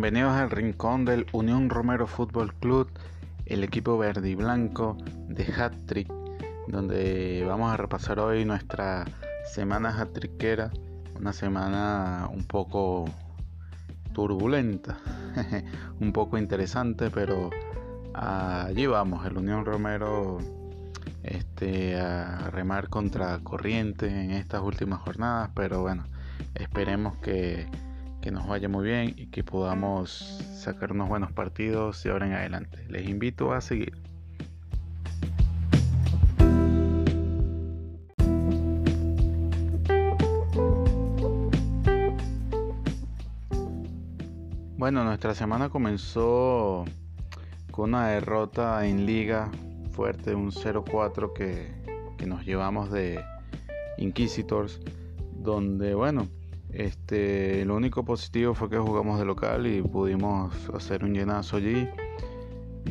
Bienvenidos al rincón del Unión Romero Fútbol Club, el equipo verde y blanco de Hat Trick, donde vamos a repasar hoy nuestra semana hat trickera, una semana un poco turbulenta, un poco interesante, pero allí vamos, el Unión Romero este, a remar contra corriente en estas últimas jornadas, pero bueno, esperemos que que nos vaya muy bien y que podamos sacar unos buenos partidos de ahora en adelante. Les invito a seguir. Bueno, nuestra semana comenzó con una derrota en liga fuerte, un 0-4 que, que nos llevamos de Inquisitors, donde bueno, este, lo único positivo fue que jugamos de local y pudimos hacer un llenazo allí.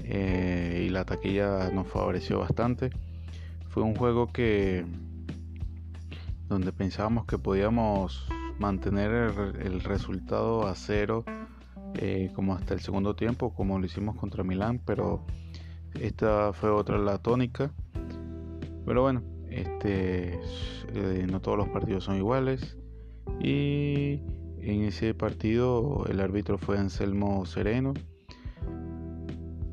Eh, y la taquilla nos favoreció bastante. Fue un juego que donde pensábamos que podíamos mantener el, resultado a cero eh, como hasta el segundo tiempo, como lo hicimos contra Milán, pero esta fue otra la tónica. Pero bueno, este, eh, no todos los partidos son iguales. Y en ese partido el árbitro fue Anselmo Sereno,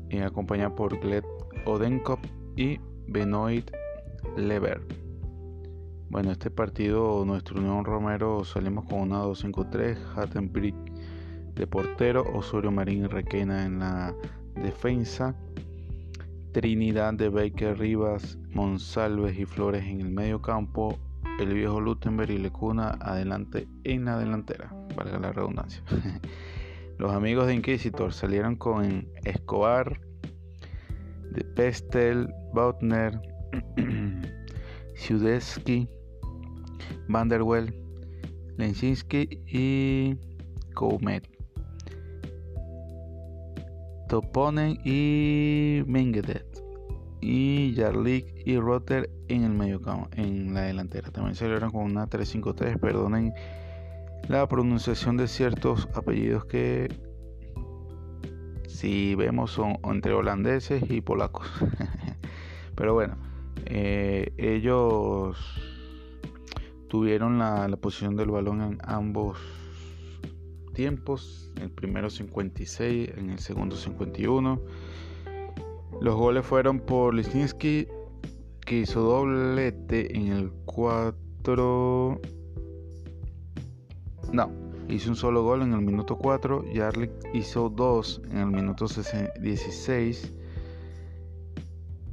y acompañado por Gled Odenkop y Benoit Lever. Bueno, este partido, nuestro Unión Romero, salimos con una 2-5-3, Hattenbrick de portero, Osorio Marín Requena en la defensa, Trinidad de Baker Rivas, Monsalves y Flores en el medio campo, el viejo Lutenberg y Lecuna adelante en la delantera, valga la redundancia. Los amigos de Inquisitor salieron con Escobar, de Pestel, Bautner, Siudeski, Vanderwell, Lensinski y Koumet. Toponen y Mengedet y Jarlik y Rotter en el medio campo, en la delantera. También salieron con una 3-5-3, perdonen la pronunciación de ciertos apellidos que si vemos son entre holandeses y polacos. Pero bueno, eh, ellos tuvieron la, posición del balón en ambos tiempos, el primero 56, en el segundo 51 los goles fueron por Lisinski, que hizo doblete en el 4. No, hizo un solo gol en el minuto 4. Jarlik hizo dos en el minuto 16.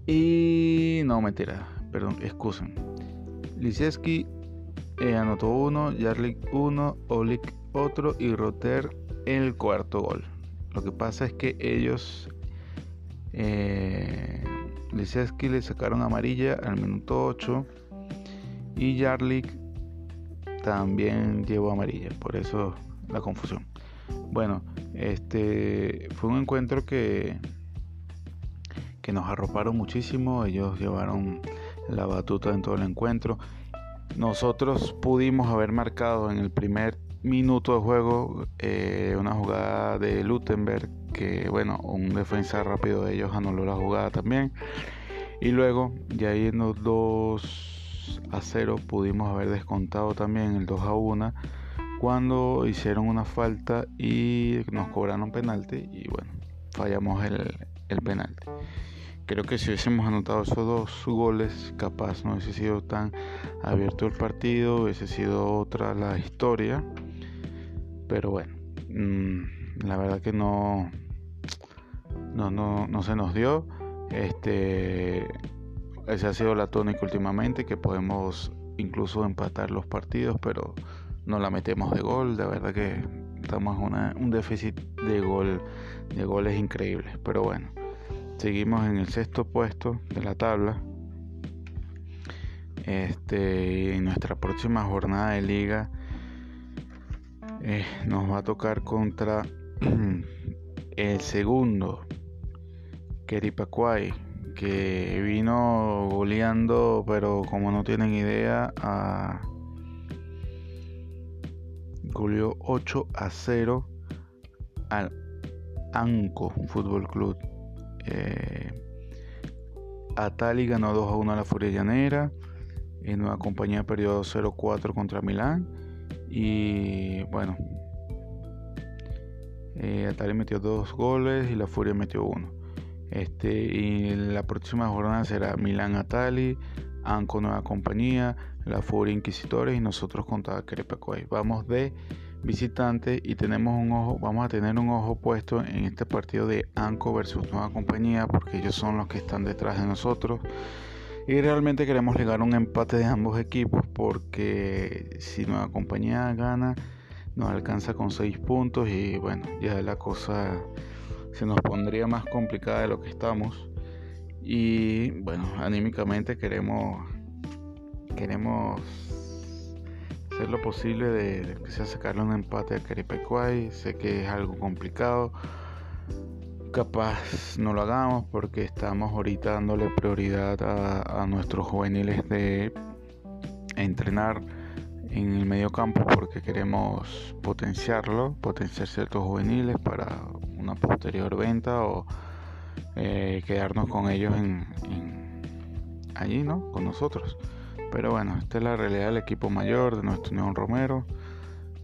Y no, mentira, perdón, excusen. Lisinski eh, anotó uno, Jarlik uno, Olik otro y Roter el cuarto gol. Lo que pasa es que ellos eh, Liseski le sacaron amarilla al minuto 8 y Jarlik también llevó amarilla, por eso la confusión. Bueno, este fue un encuentro que que nos arroparon muchísimo, ellos llevaron la batuta en todo el encuentro. Nosotros pudimos haber marcado en el primer minuto de juego eh, una jugada de Lutenberg que bueno, un defensa rápido de ellos anuló la jugada también. Y luego, ya yendo 2 a 0, pudimos haber descontado también el 2 a 1 cuando hicieron una falta y nos cobraron penalti y bueno, fallamos el, el penalti. Creo que si hubiésemos anotado esos dos goles, capaz no hubiese sido tan abierto el partido, hubiese sido otra la historia. Pero bueno, mm, la verdad que no, no, no, no se nos dio. Este, esa ha sido la tónica últimamente, que podemos incluso empatar los partidos, pero no la metemos de gol. De verdad que estamos en un déficit de gol, de goles increíbles. Pero bueno, seguimos en el sexto puesto de la tabla. Este, en nuestra próxima jornada de liga eh, nos va a tocar contra el segundo Keripakwai, que vino goleando, pero como no tienen idea, a... goleó 8 a 0 al Anco Fútbol Club. Eh, Atali ganó 2 a 1 a la Furia Llanera. En Nueva Compañía perdió 0-4 contra Milán. Y bueno, eh, Atali metió dos goles y la Furia metió uno. Este, y la próxima jornada será Milán Atali, Anco Nueva Compañía, la Furia Inquisitores y nosotros contra Querepecoy. Vamos de visitante y tenemos un ojo, vamos a tener un ojo puesto en este partido de Anco versus Nueva Compañía porque ellos son los que están detrás de nosotros. Y realmente queremos llegar a un empate de ambos equipos porque si Nueva Compañía gana nos alcanza con 6 puntos y bueno, ya la cosa se nos pondría más complicada de lo que estamos. Y bueno, anímicamente queremos queremos hacer lo posible de sea sacarle un empate a Caripecuay. Sé que es algo complicado. Capaz no lo hagamos porque estamos ahorita dándole prioridad a, nuestros juveniles de entrenar en el medio campo porque queremos potenciarlo, potenciar ciertos juveniles para una posterior venta o eh, quedarnos con ellos allí, ¿no? Con nosotros. Pero bueno, esta es la realidad del equipo mayor de nuestro Unión Romero.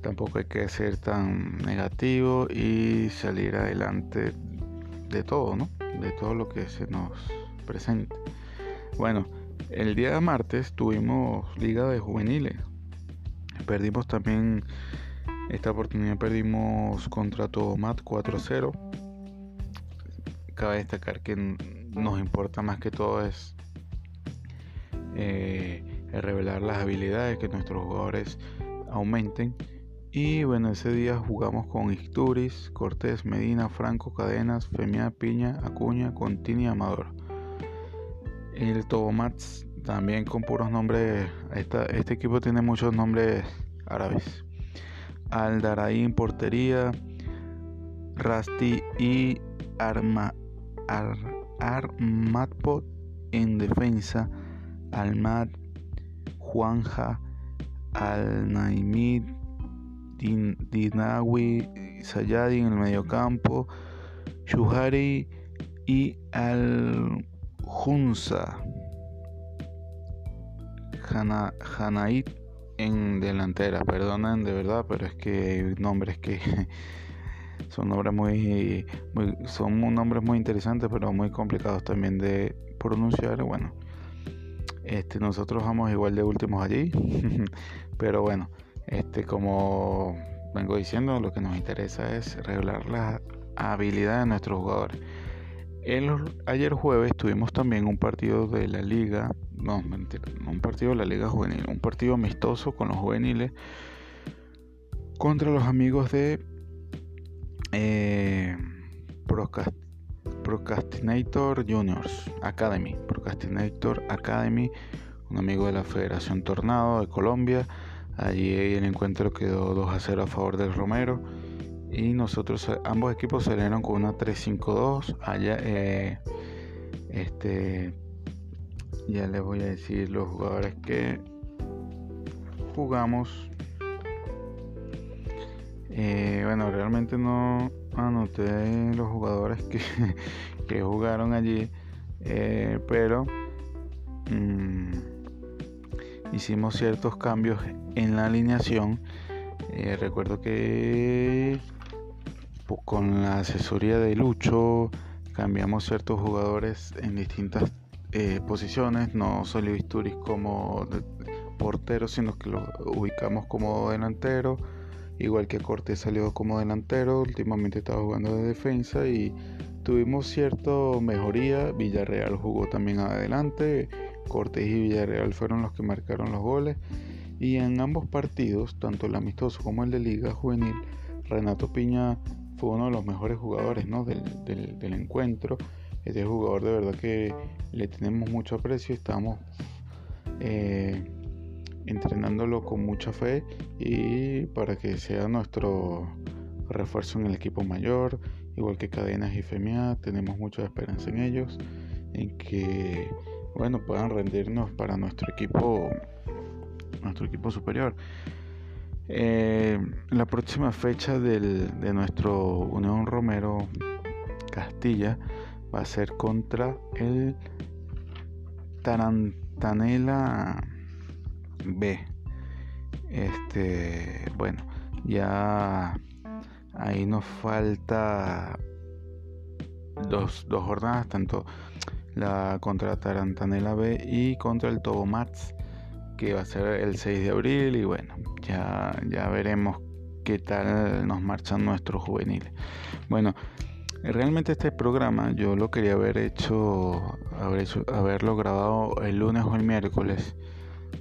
Tampoco hay que ser tan negativo y salir adelante de todo, ¿no? De todo lo que se nos presente. Bueno, el día martes tuvimos Liga de Juveniles. Perdimos también, esta oportunidad perdimos contra Tomat 4-0. Cabe destacar que nos importa más que todo es eh, revelar las habilidades, que nuestros jugadores aumenten. Y bueno, ese día jugamos con Isturiz, Cortés, Medina, Franco, Cadenas, Femia, Piña, Acuña, Contini Amador. El Tobomats también con puros nombres. este equipo tiene muchos nombres árabes. Aldaraí portería, Rasti y Arma, Armatpot en defensa, Almat Juanja, Al-Naimid, Dinawi, Sayadi en el mediocampo, Shuhari y Al-Junza, Hanait en delantera. Perdonen de verdad, pero es que hay nombres que son nombres muy, muy son nombres muy interesantes, pero muy complicados también de pronunciar. Bueno, este, nosotros vamos igual de últimos allí, pero bueno, este, como vengo diciendo, lo que nos interesa es revelar la habilidad de nuestros jugadores. El, ayer jueves tuvimos también un partido de la liga, no, mentira, un partido de la liga juvenil, un partido amistoso con los juveniles contra los amigos de eh, Procrastinator Juniors Academy. Procrastinator Academy, un amigo de la Federación Tornado de Colombia. Allí el encuentro quedó 2 a 0 a favor del Romero. Y nosotros, ambos equipos salieron con una 3-5-2. Allá, eh, este, ya les voy a decir los jugadores que jugamos. Eh, bueno, realmente no, anoté los jugadores que, que jugaron allí, eh, pero mm, hicimos ciertos cambios en la alineación. Eh, recuerdo que con la asesoría de Lucho cambiamos ciertos jugadores en distintas eh, posiciones. No solo como portero, sino que lo ubicamos como delantero igual que Cortés salió como delantero, últimamente estaba jugando de defensa y tuvimos cierta mejoría, Villarreal jugó también adelante, Cortés y Villarreal fueron los que marcaron los goles y en ambos partidos, tanto el amistoso como el de Liga Juvenil, Renato Piña fue uno de los mejores jugadores del, encuentro. Este jugador de verdad que le tenemos mucho aprecio, estamos eh, entrenándolo con mucha fe y para que sea nuestro refuerzo en el equipo mayor, igual que Cadenas y Femia, tenemos mucha esperanza en ellos, en que bueno puedan rendirnos para nuestro equipo, nuestro equipo superior. Eh, la próxima fecha del, de nuestro Unión Romero Castilla va a ser contra el Tarantanela B. Este, bueno, ya ahí nos falta dos, dos jornadas, tanto la contra Tarantanela B y contra el Tobo Mats, que va a ser el 6 de abril y bueno, ya, ya veremos qué tal nos marchan nuestros juveniles. Bueno, realmente este programa yo lo quería haber hecho, haber hecho haberlo grabado el lunes o el miércoles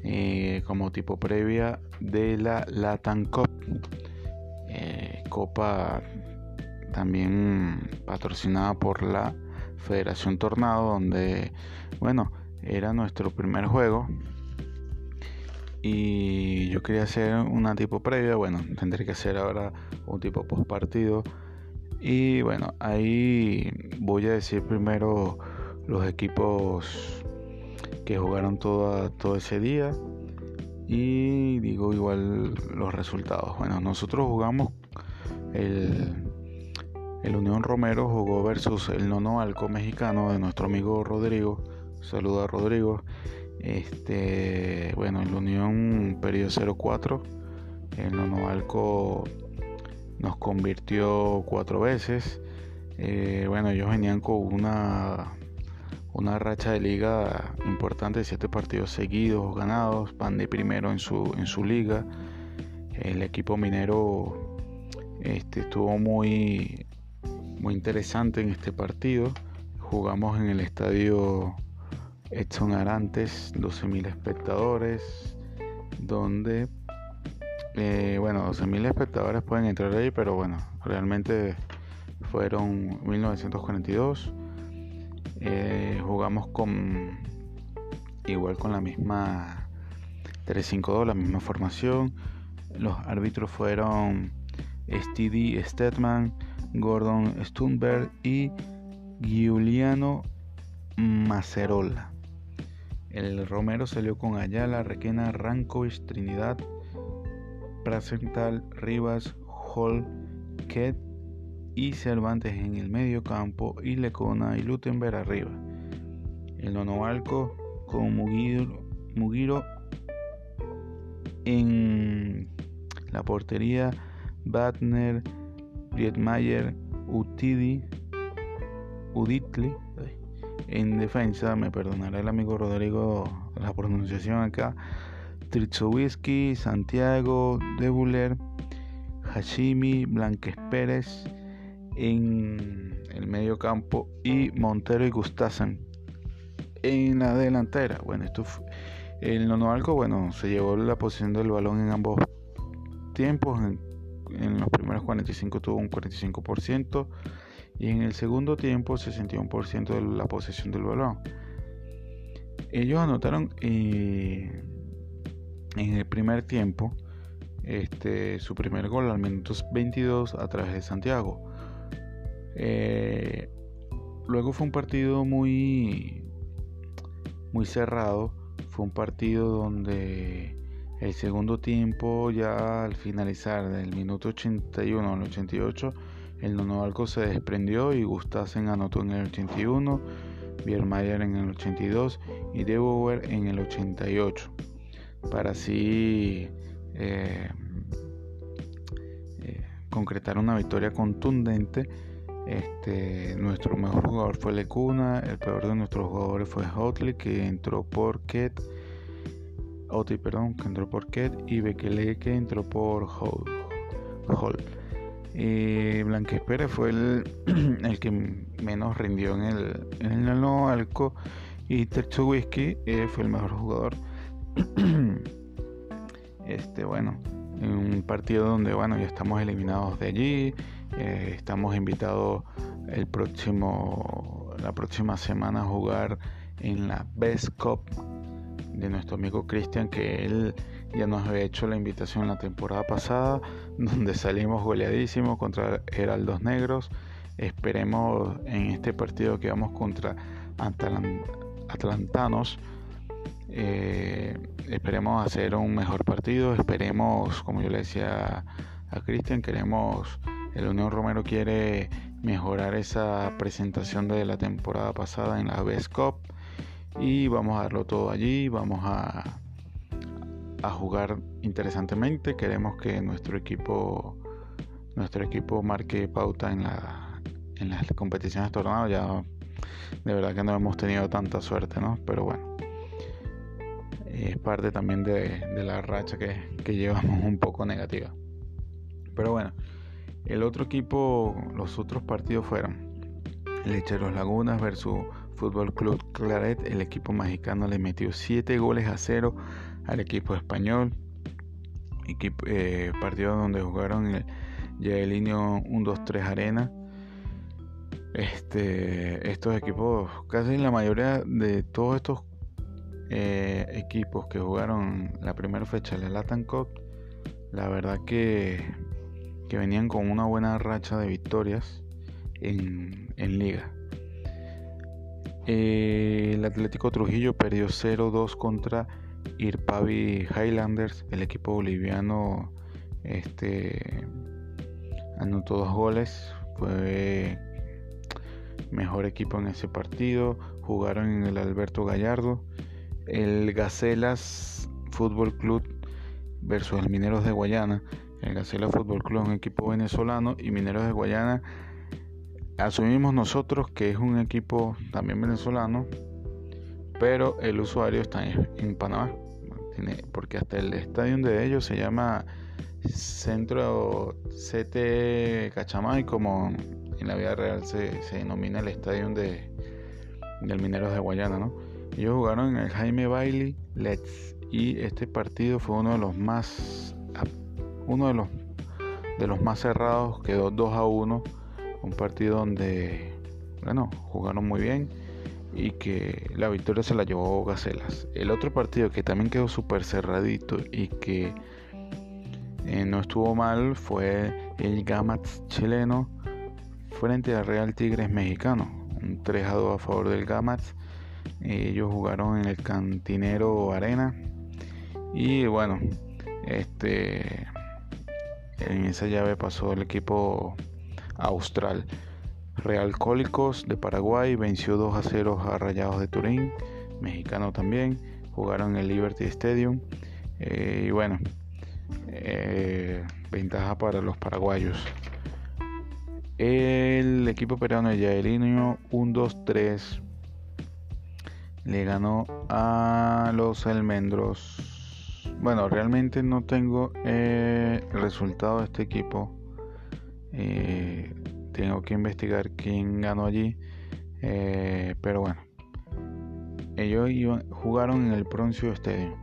eh, como tipo previa de la Latin Cup, eh, copa también patrocinada por la Federación Tornado, donde, bueno, era nuestro primer juego. Y yo quería hacer una tipo previa, bueno, tendré que hacer ahora un tipo post partido. Y bueno, ahí voy a decir primero los equipos que jugaron todo, ese día y digo igual los resultados. Bueno, nosotros jugamos el el Unión Romero jugó versus el Nono Alco mexicano de nuestro amigo Rodrigo. Saluda a Rodrigo. Este, bueno, el Unión perdió 0-4. El Nono Alco nos convirtió cuatro veces. Eh, bueno, ellos venían con una, una racha de liga importante, siete partidos seguidos ganados, van de primero en su, en su liga. El equipo minero este, estuvo muy muy interesante en este partido. Jugamos en el estadio Edson Arantes, 12.000 espectadores, donde, eh, bueno, 12.000 espectadores pueden entrar ahí, pero bueno, realmente fueron 1942. Eh, jugamos con igual con la misma 3-5-2, la misma formación. Los árbitros fueron Stevie Stetman, Gordon Stunberg y Giuliano Macerola. El Romero salió con Ayala, Requena, Rankovic, Trinidad, Prasental, Rivas, Hall, Ket y Cervantes en el medio campo y Lecona y Lutenberg arriba. El Nonovalco con Mugiro, en la portería, Batner, Riedmayer, Utidi, Uditli. En defensa, me perdonará el amigo Rodrigo la pronunciación acá. Tritzowisky, Santiago, Debuler, Hashimi, Blanques Pérez en el medio campo y Montero y Gustasen en la delantera. Bueno, esto el Nonoalco, bueno, se llevó la posición del balón en ambos tiempos, en los primeros 45 tuvo un 45% y en el segundo tiempo 61% de la posesión del balón. Ellos anotaron eh, en el primer tiempo este, su primer gol al minuto 22 a través de Santiago. Eh, luego fue un partido muy, muy cerrado. Fue un partido donde el segundo tiempo, ya al finalizar del minuto 81 al 88, el Nonovalco se desprendió y Gustasen anotó en el 81, Biermayer en el 82 y Debower en el 88. Para así eh, eh, concretar una victoria contundente. Este, nuestro mejor jugador fue Lecuna, el peor de nuestros jugadores fue Hotley, que entró por Ket Oti, perdón, que entró por Ket y Bekele que entró por Hall. Y Blanques Pérez fue el, el, que menos rindió en el, en el no alco y Whisky eh, fue el mejor jugador. este, bueno, en un partido donde, bueno, ya estamos eliminados de allí, eh, estamos invitados el próximo, la próxima semana a jugar en la Best Cup de nuestro amigo Cristian que él ya nos había hecho la invitación la temporada pasada donde salimos goleadísimos contra Heraldos Negros. Esperemos en este partido que vamos contra Atlantanos. Eh, esperemos hacer un mejor partido, esperemos, como yo le decía a Cristian, queremos, el Unión Romero quiere mejorar esa presentación de la temporada pasada en la Best Cup y vamos a darlo todo allí, vamos a, a jugar interesantemente, queremos que nuestro equipo nuestro equipo marque pauta en la en las competiciones tornados ya de verdad que no hemos tenido tanta suerte, ¿no? Pero bueno, es parte también de, la racha que, que, llevamos un poco negativa. Pero bueno, el otro equipo, los otros partidos fueron Lecheros Lagunas versus Fútbol Club Claret. El equipo mexicano le metió 7 goles a 0 al equipo español. Equipo, eh, partido donde jugaron el Yaelinho 1-2-3 Arena. Este, estos equipos, casi la mayoría de todos estos eh, equipos que jugaron la primera fecha de la Latin Cup, la verdad que, que venían con una buena racha de victorias en, en liga. Eh, el Atlético Trujillo perdió 0-2 contra Irpavi Highlanders. El equipo boliviano este, anotó dos goles. Fue mejor equipo en ese partido. Jugaron en el Alberto Gallardo el Gacelas Fútbol Club versus el Mineros de Guayana. El Gacelas Fútbol Club es un equipo venezolano y Mineros de Guayana asumimos nosotros que es un equipo también venezolano, pero el usuario está en, Panamá, porque hasta el estadio de ellos se llama Centro CT Cachamay, como en la vida real se, denomina el estadio de, del Mineros de Guayana, ¿no? Ellos jugaron en el Jaime Bailey Let's y este partido fue uno de los más uno de los de los más cerrados, quedó 2 a 1, un partido donde bueno, jugaron muy bien y que la victoria se la llevó Gacelas. El otro partido que también quedó súper cerradito y que eh, no estuvo mal fue el Gamats chileno frente al Real Tigres mexicano. Un 3 a 2 a favor del Gamats ellos jugaron en el Cantinero Arena. Y bueno, este en esa llave pasó el equipo austral. Real Cólicos de Paraguay venció 2 a 0 a Rayados de Turín, mexicano también. Jugaron en el Liberty Stadium. Eh, y bueno, eh, ventaja para los paraguayos. El equipo peruano de Yaelino 1-2-3 le ganó a los almendros. Bueno, realmente no tengo eh, el resultado de este equipo. Tengo que investigar quién ganó allí. Eh, pero bueno, ellos jugaron en el Proncio Stadium.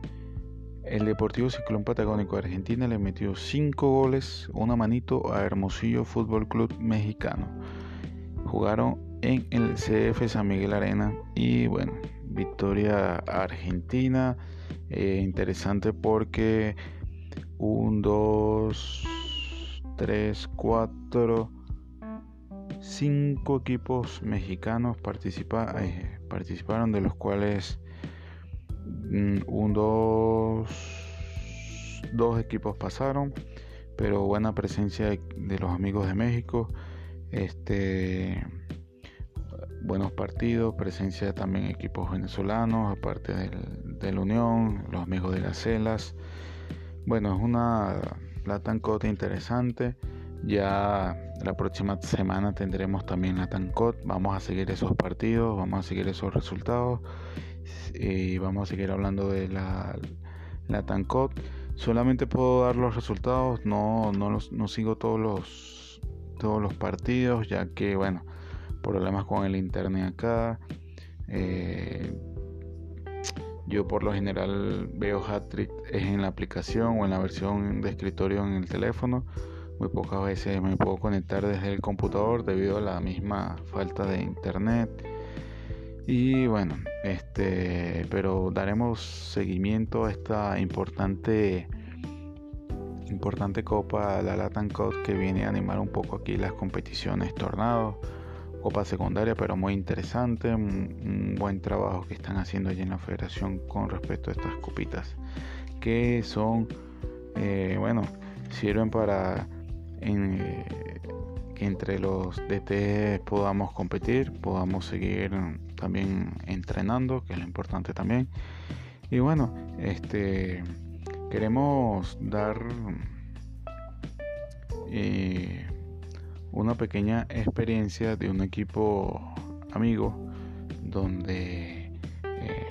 El Deportivo Ciclón Patagónico de Argentina le metió 5 goles, una manito a Hermosillo Fútbol Club Mexicano. Jugaron en el CF San Miguel Arena y bueno, victoria argentina. Eh, interesante porque 1, 2, 3, 4, 5 equipos mexicanos eh, participaron, de los cuales 1, 2, 2 equipos pasaron, pero buena presencia de los amigos de México. Este buenos partidos, presencia también equipos venezolanos, aparte del, del Unión, los amigos de las Celas. Bueno, es una Latin Cup interesante. Ya la próxima semana tendremos también la Tancot. Vamos a seguir esos partidos, vamos a seguir esos resultados y vamos a seguir hablando de la, la Tancot. Solamente puedo dar los resultados, no, no, los, no sigo todos los, todos los partidos, ya que bueno, problemas con el internet acá. Eh, yo por lo general veo Hattrick es en la aplicación o en la versión de escritorio en el teléfono. Muy pocas veces me puedo conectar desde el computador debido a la misma falta de internet. Y bueno, este, pero daremos seguimiento a esta importante importante copa, la Latin Cup que viene a animar un poco aquí las competiciones, tornados copa secundaria, pero muy interesante, un, buen trabajo que están haciendo allí en la federación con respecto a estas copitas, que son, eh, bueno, sirven para eh, que entre los DT podamos competir, podamos seguir también entrenando, que es lo importante también. Y bueno, este queremos dar eh, una pequeña experiencia de un equipo amigo donde eh,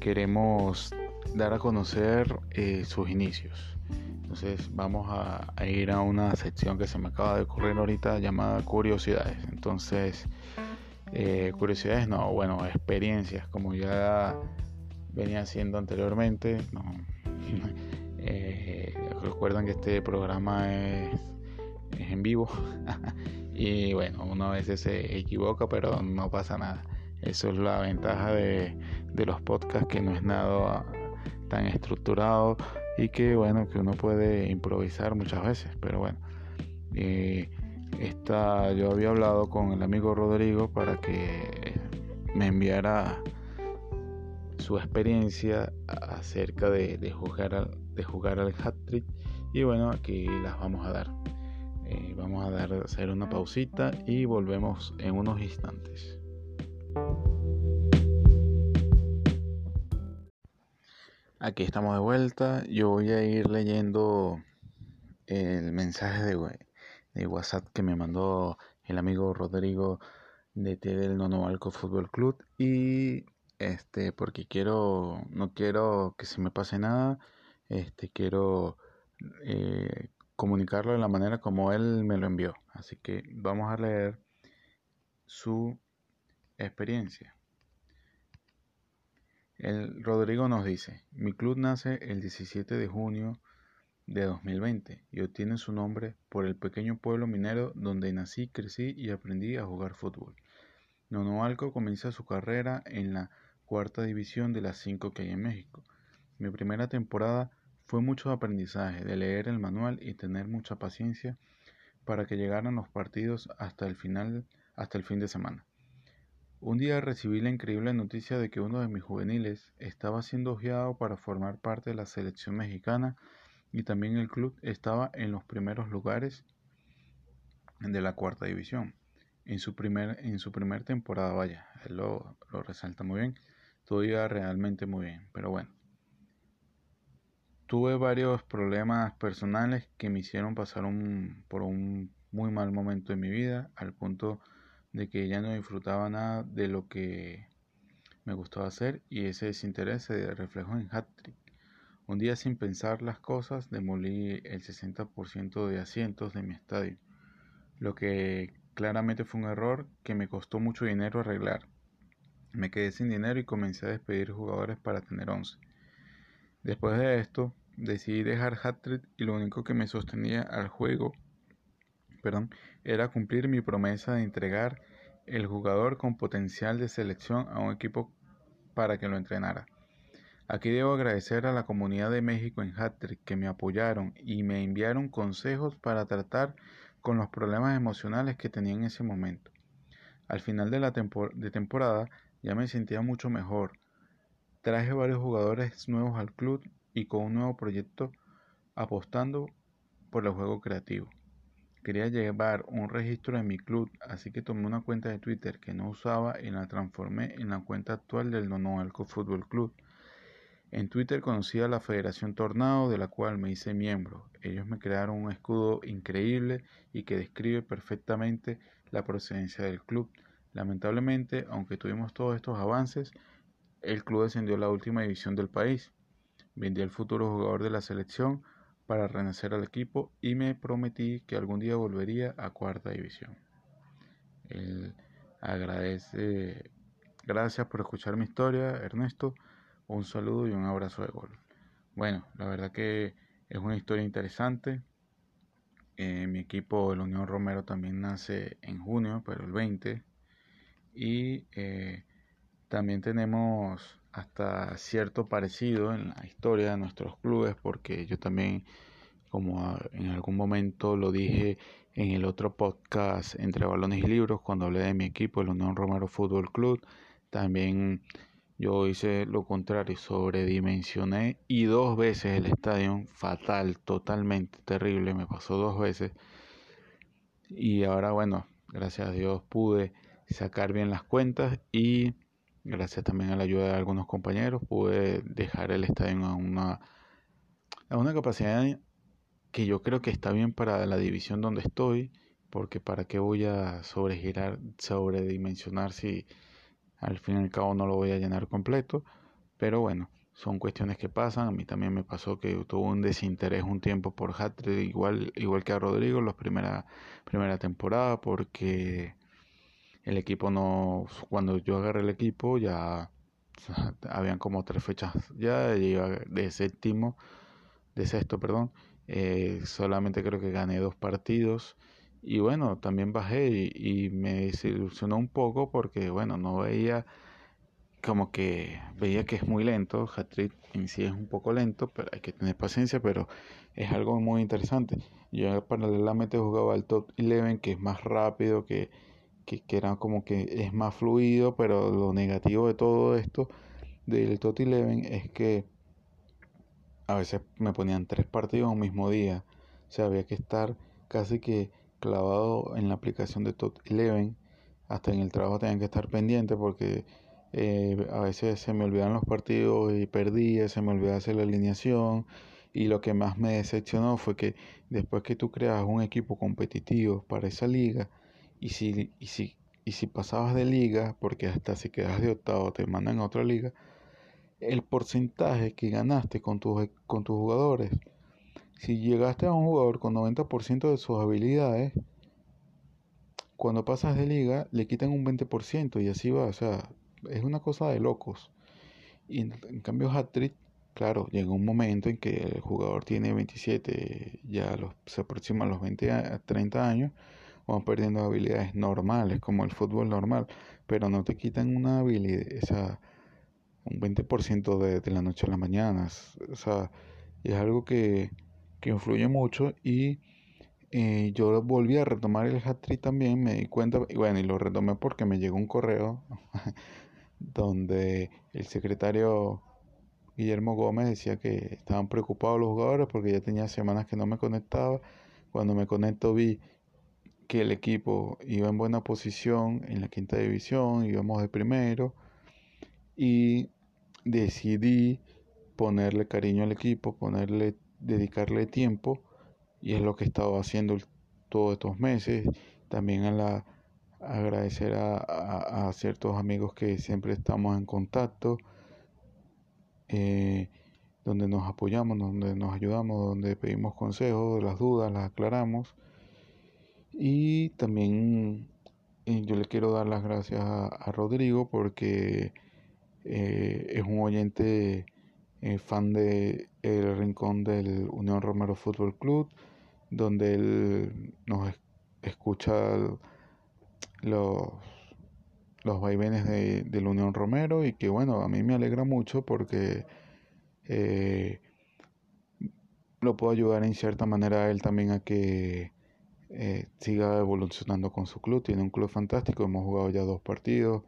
queremos dar a conocer sus inicios. Entonces vamos a, ir a una sección que se me acaba de ocurrir ahorita llamada curiosidades. Entonces, eh, curiosidades no, bueno, experiencias como ya venía haciendo anteriormente. recuerdan que este programa es en vivo. y bueno, uno a veces se equivoca, pero no pasa nada. Eso es la ventaja de, los podcasts, que no es nada tan estructurado y que bueno, que uno puede improvisar muchas veces. Pero bueno, eh, esta, yo había hablado con el amigo Rodrigo para que me enviara su experiencia acerca de, de jugar al, de jugar al hat trick y bueno aquí las vamos a dar eh, vamos a dar hacer una pausita y volvemos en unos instantes. Aquí estamos de vuelta. Yo voy a ir leyendo el mensaje de, WhatsApp que me mandó el amigo Rodrigo de T del Nonovalco Fútbol Club y este porque quiero no quiero que se me pase nada este quiero eh, comunicarlo de la manera como él me lo envió. Así que vamos a leer su experiencia. El Rodrigo nos dice, mi club nace el 17 de junio de 2020 y obtiene su nombre por el pequeño pueblo minero donde nací, crecí y aprendí a jugar fútbol. Nonoalco comienza su carrera en la cuarta división de las cinco que hay en México. Mi primera temporada fue mucho aprendizaje de leer el manual y tener mucha paciencia para que llegaran los partidos hasta el final, hasta el fin de semana. Un día recibí la increíble noticia de que uno de mis juveniles estaba siendo ojeado para formar parte de la selección mexicana y también el club estaba en los primeros lugares de la cuarta división. En su primer, en su primer temporada, vaya, él lo, lo resalta muy bien, todo iba realmente muy bien, pero bueno. Tuve varios problemas personales que me hicieron pasar un, por un muy mal momento en mi vida, al punto que ya no disfrutaba nada de lo que me gustaba hacer y ese desinterés se reflejó en hat-trick. Un día sin pensar las cosas demolí el 60% de asientos de mi estadio, lo que claramente fue un error que me costó mucho dinero arreglar. Me quedé sin dinero y comencé a despedir jugadores para tener 11. Después de esto, decidí dejar Hattrick y lo único que me sostenía al juego perdón, era cumplir mi promesa de entregar el jugador con potencial de selección a un equipo para que lo entrenara. Aquí debo agradecer a la comunidad de México en Hattrick que me apoyaron y me enviaron consejos para tratar con los problemas emocionales que tenía en ese momento. Al final de la de temporada ya me sentía mucho mejor Traje varios jugadores nuevos al club y con un nuevo proyecto apostando por el juego creativo. Quería llevar un registro en mi club, así que tomé una cuenta de Twitter que no usaba y la transformé en la cuenta actual del Nonoalco Fútbol Club. En Twitter conocí a la Federación Tornado, de la cual me hice miembro. Ellos me crearon un escudo increíble y que describe perfectamente la procedencia del club. Lamentablemente, aunque tuvimos todos estos avances, el club descendió a la última división del país. Vendí al futuro jugador de la selección para renacer al equipo y me prometí que algún día volvería a cuarta división. Él agradece, gracias por escuchar mi historia, Ernesto. Un saludo y un abrazo de gol. Bueno, la verdad que es una historia interesante. Eh, mi equipo, el Unión Romero, también nace en junio, pero el 20. Y eh, también tenemos hasta cierto parecido en la historia de nuestros clubes porque yo también como en algún momento lo dije en el otro podcast entre balones y libros cuando hablé de mi equipo, el Unión Romero Fútbol Club. También yo hice lo contrario, sobredimensioné y dos veces el estadio, fatal, totalmente terrible, me pasó dos veces. Y ahora, bueno, gracias a Dios pude sacar bien las cuentas y gracias también a la ayuda de algunos compañeros pude dejar el estadio a una, a una capacidad que yo creo que está bien para la división donde estoy, porque para qué voy a sobregirar, sobredimensionar si al fin y al cabo no lo voy a llenar completo, pero bueno, son cuestiones que pasan. A mí también me pasó que tuvo un desinterés un tiempo por Hatred, igual, igual que a Rodrigo, la primera, primera temporada, porque el equipo no, cuando yo agarré el equipo ya habían como tres fechas ya, de séptimo, de sexto, perdón, eh, solamente creo que gané dos partidos y bueno, también bajé y, me desilusionó un poco porque, bueno, no veía como que veía que es muy lento. Hattrick en sí es un poco lento, pero hay que tener paciencia, pero es algo muy interesante. Yo paralelamente jugaba al Top 11, que es más rápido, que, que, que, era como que es más fluido, pero lo negativo de todo esto del Top 11 es que a veces me ponían tres partidos un mismo día. O sea, había que estar casi que clavado en la aplicación de Top 11. Hasta en el trabajo tenían que estar pendiente porque eh, a veces se me olvidan los partidos y perdía, se me olvidaba hacer la alineación. Y lo que más me decepcionó fue que después que tú creas un equipo competitivo para esa liga, y si, y si, y si pasabas de liga, porque hasta si quedas de octavo te mandan a otra liga, el porcentaje que ganaste con tus, con tus jugadores si llegaste a un jugador con 90% de sus habilidades, cuando pasas de liga le quitan un 20% y así va. O sea, es una cosa de locos. Y en, cambio, Hattrick, claro, llega un momento en que el jugador tiene 27, ya los, se aproximan los 20 a 30 años, van perdiendo habilidades normales, como el fútbol normal, pero no te quitan una habilidad, o sea, un 20% de, de la noche a la mañana. O sea, es algo que que influye mucho y eh, yo volví a retomar el hat también, me di cuenta, y bueno, y lo retomé porque me llegó un correo donde el secretario Guillermo Gómez decía que estaban preocupados los jugadores porque ya tenía semanas que no me conectaba. Cuando me conecto vi que el equipo iba en buena posición en la quinta división, íbamos de primero y decidí ponerle cariño al equipo, ponerle dedicarle tiempo y es lo que he estado haciendo todos estos meses. También a la, agradecer a, a, ciertos amigos que siempre estamos en contacto, eh, donde nos apoyamos, donde nos ayudamos, donde pedimos consejos, las dudas las aclaramos. Y también eh, yo le quiero dar las gracias a, Rodrigo porque eh, es un oyente eh, fan de El Rincón del Unión Romero Fútbol Club, donde él nos escucha los, los vaivenes de, del Unión Romero y que bueno, a mí me alegra mucho porque lo puedo ayudar en cierta manera a él también a que eh, siga evolucionando con su club. Tiene un club fantástico, hemos jugado ya dos partidos,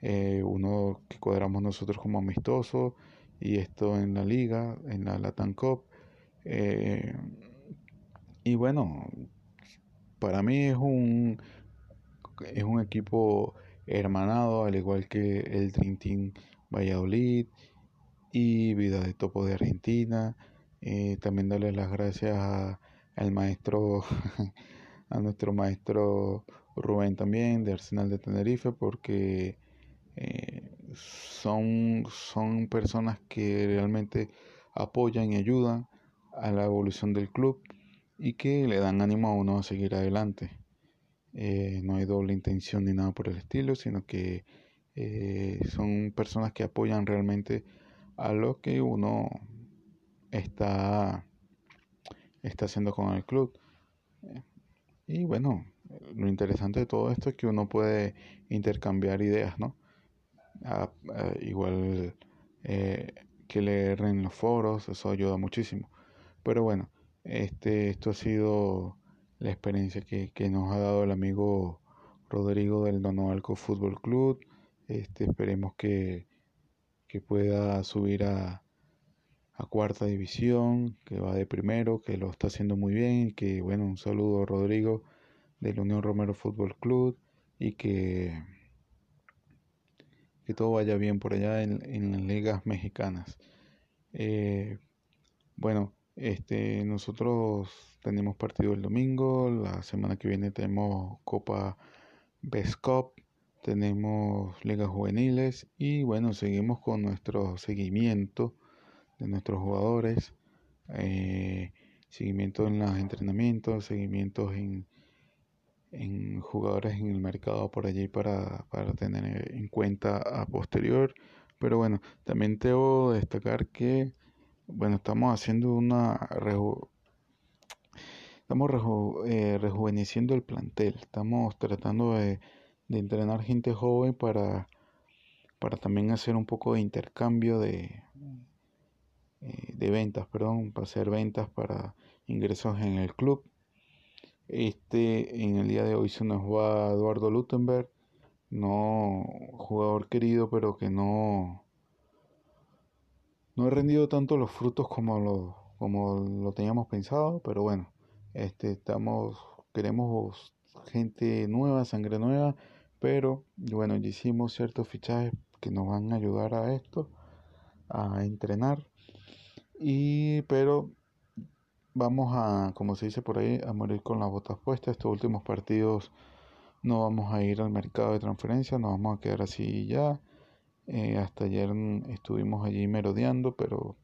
uno que cuadramos nosotros como amistoso y esto en la liga, en la Latam Cup. Eh, y bueno, para mí es un, es un equipo hermanado, al igual que el Team Valladolid y Vida de Topo de Argentina. Eh, también darle las gracias al maestro, a nuestro maestro Rubén también de Arsenal de Tenerife, porque eh, son, son personas que realmente apoyan y ayudan a la evolución del club y que le dan ánimo a uno a seguir adelante. Eh, no hay doble intención ni nada por el estilo, sino que eh, son personas que apoyan realmente a lo que uno está, está haciendo con el club. Y bueno, lo interesante de todo esto es que uno puede intercambiar ideas, ¿no? igual eh, que leer en los foros, eso ayuda muchísimo. Pero bueno, este, esto ha sido la experiencia que, nos ha dado el amigo Rodrigo del Donovalco Fútbol Club. Este, esperemos que, que pueda subir a, a cuarta división, que va de primero, que lo está haciendo muy bien y que bueno, un saludo Rodrigo del Unión Romero Fútbol Club y que, que todo vaya bien por allá en, en las ligas mexicanas. Eh, bueno, este, nosotros tenemos partido el domingo, la semana que viene tenemos Copa Best Cup, tenemos ligas juveniles y bueno, seguimos con nuestro seguimiento de nuestros jugadores, eh, seguimiento en los entrenamientos, seguimientos en, en jugadores en el mercado por allí para, para tener en cuenta a posterior. Pero bueno, también debo destacar que bueno, estamos haciendo una estamos eh, rejuveneciendo el plantel, estamos tratando de, de entrenar gente joven para, para también hacer un poco de intercambio de, eh, de ventas, perdón, para hacer ventas para ingresos en el club. Este, en el día de hoy se nos va Eduardo Lutenberg, no jugador querido, pero que no no he rendido tanto los frutos como lo, como lo teníamos pensado, pero bueno, este estamos queremos gente nueva, sangre nueva, pero bueno, ya hicimos ciertos fichajes que nos van a ayudar a esto, a entrenar y pero vamos a, como se dice por ahí, a morir con las botas puestas. Estos últimos partidos no vamos a ir al mercado de transferencia, nos vamos a quedar así ya. Eh, hasta ayer estuvimos allí merodeando, pero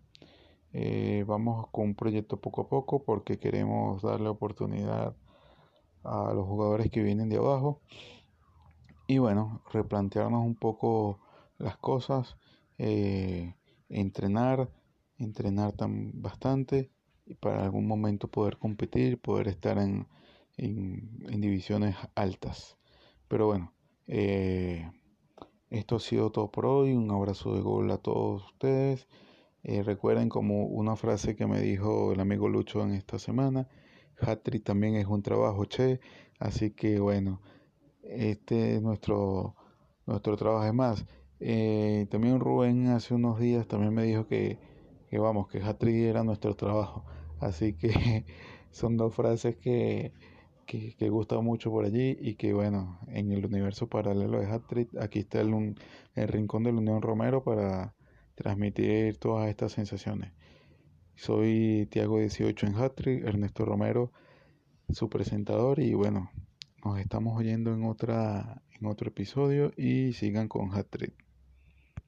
eh, vamos con un proyecto poco a poco porque queremos darle oportunidad a los jugadores que vienen de abajo y bueno, replantearnos un poco las cosas, eh, entrenar entrenar tan bastante y para algún momento poder competir, poder estar en, en, divisiones altas. Pero bueno, eh, esto ha sido todo por hoy. Un abrazo de gol a todos ustedes. Eh, recuerden como una frase que me dijo el amigo Lucho en esta semana, Hatri también es un trabajo, che. Así que bueno, este es nuestro, nuestro trabajo. Es más, eh, también Rubén hace unos días también me dijo que que vamos, que Hattrick era nuestro trabajo. Así que son dos frases que, que, que gustan mucho por allí y que bueno, en el universo paralelo de Hattrick, aquí está el, el rincón de la Unión Romero para transmitir todas estas sensaciones. Soy Tiago 18 en Hattrick, Ernesto Romero, su presentador y bueno, nos estamos oyendo en otra en otro episodio y sigan con Hattrick.